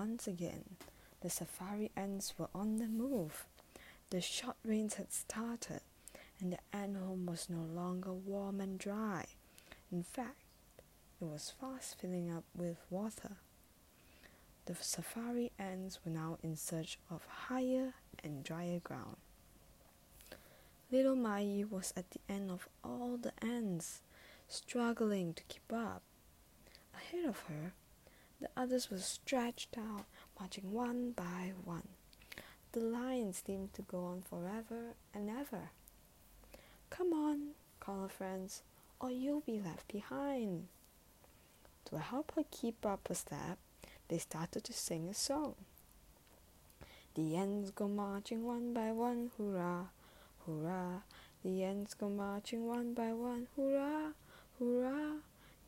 once again, the safari ants were on the move. The short rains had started, and the ant home was no longer warm and dry. In fact, it was fast filling up with water. The safari ants were now in search of higher and drier ground. Little Mai was at the end of all the ants, struggling to keep up. Ahead of her, the others were stretched out, marching one by one. The line seemed to go on forever and ever. Come on, called her friends, or you'll be left behind. To help her keep up a step, they started to sing a song. The ants go marching one by one, hurrah, hurrah. The ants go marching one by one, hurrah, hurrah.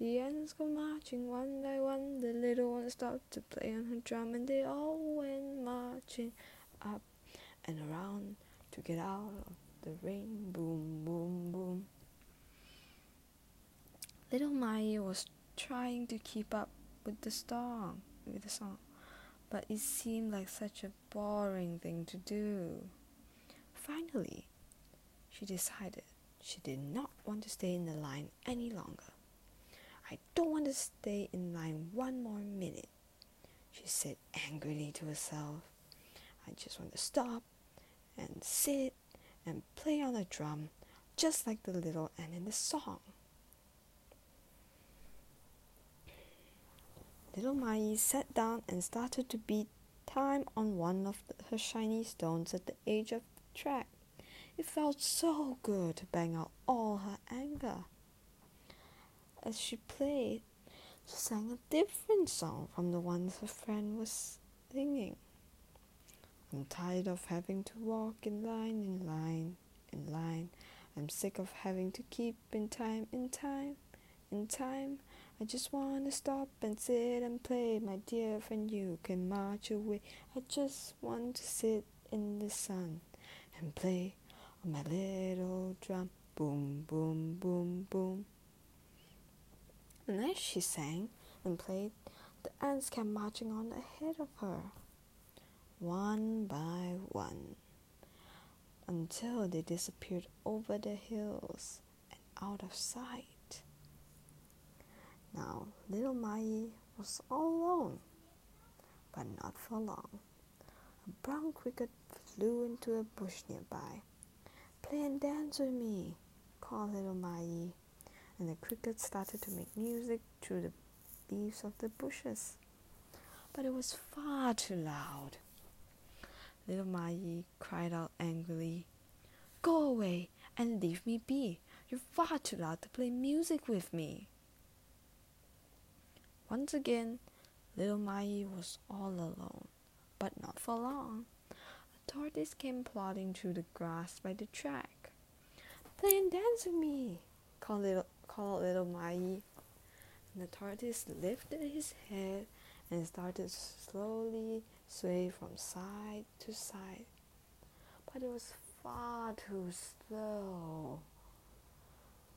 The ants go marching one by one. The little one stopped to play on her drum, and they all went marching up and around to get out of the rain. Boom, boom, boom. Little Mai was trying to keep up with the song, with the song, but it seemed like such a boring thing to do. Finally, she decided she did not want to stay in the line any longer. I don't want to stay in line one more minute, she said angrily to herself. I just want to stop and sit and play on the drum just like the little ant in the song. Little Mai sat down and started to beat time on one of the, her shiny stones at the edge of the track. It felt so good to bang out all her anger. As she played, she sang a different song from the ones her friend was singing. I'm tired of having to walk in line, in line, in line. I'm sick of having to keep in time, in time, in time. I just want to stop and sit and play, my dear friend. You can march away. I just want to sit in the sun and play on my little drum. Boom, boom, boom, boom. And as she sang and played, the ants kept marching on ahead of her, one by one, until they disappeared over the hills and out of sight. Now, little Mai was all alone, but not for long. A brown cricket flew into a bush nearby. Play and dance with me, called little Mai, and the cricket started to make music through the leaves of the bushes. But it was far too loud. Little Mai cried out angrily, Go away and leave me be. You're far too loud to play music with me. Once again, little Mai was all alone, but not for long. A tortoise came plodding through the grass by the track. Play and dance with me, called little, called little Mai. The tortoise lifted his head and started slowly sway from side to side. But it was far too slow.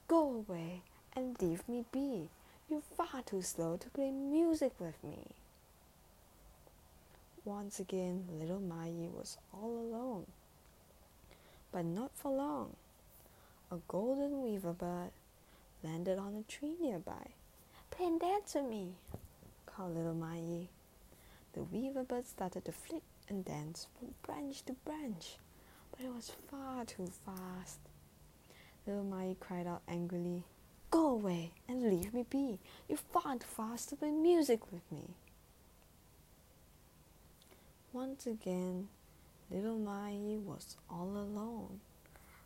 Go away and leave me be, you're far too slow to play music with me. Once again, little Mai was all alone. But not for long. A golden weaver bird landed on a tree nearby. Play and dance with me, called little Mai. The weaver bird started to flit and dance from branch to branch, but it was far too fast. Little Mai cried out angrily, Go away and leave me be. You're far too fast to play music with me. Once again, little Mai was all alone,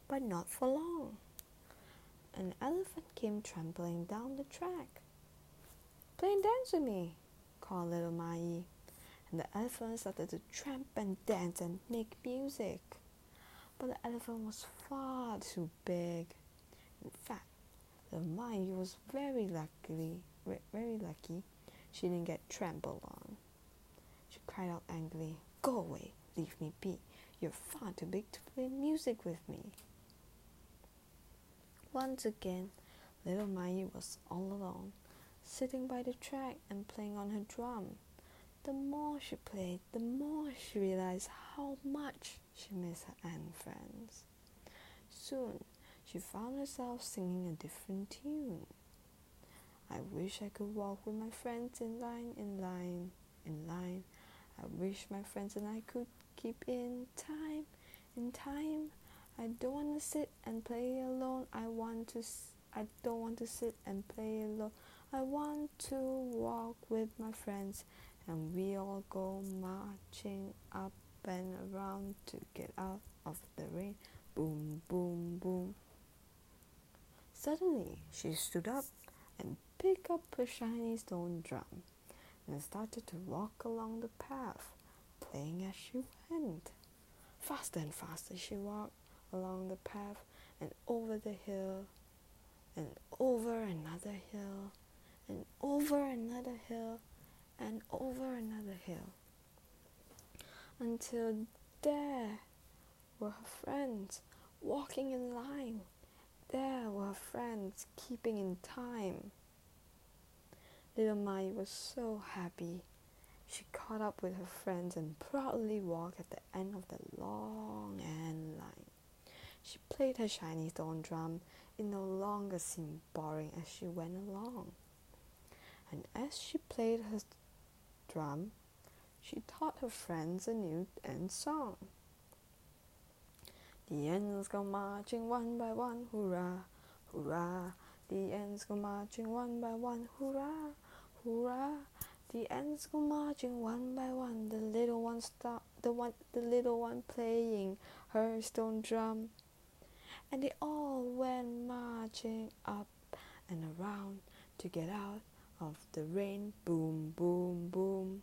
but not for long. An elephant came trampling down the track. Play and dance with me, called little Mai. And the elephant started to tramp and dance and make music. But the elephant was far too big. In fact, the Mai was very lucky, very lucky she didn't get trampled on. She cried out angrily, Go away, leave me be. You're far too big to play music with me. Once again, little Mai was all alone, sitting by the track and playing on her drum. the more she played, the more she realized how much she missed her ant friends. Soon, she found herself singing a different tune. I wish I could walk with my friends in line, in line, in line. I wish my friends and I could keep in time, in time. I don't want to sit and play alone. I want to. I don't want to sit and play alone. I want to walk with my friends, and we all go marching up and around to get out of the rain. Boom, boom, boom. Suddenly, she stood up and picked up a shiny stone drum and started to walk along the path, playing as she went. Faster and faster she walked along the path and over the hill and over another hill and over another hill and over another hill until there were her friends walking in line. There were her friends keeping in time. Little Mai was so happy. She caught up with her friends and proudly walked at the end of the long ant line. She played her shiny stone drum. It no longer seemed boring as she went along. And as she played her drum, she taught her friends a new ant song. The ants go marching one by one, hurrah, hurrah. The ants go marching one by one, hurrah, hurrah. The ants go marching one by one. The little one stop, the one, the little one playing her stone drum and they all went marching up and around to get out of the rain. Boom, boom, boom.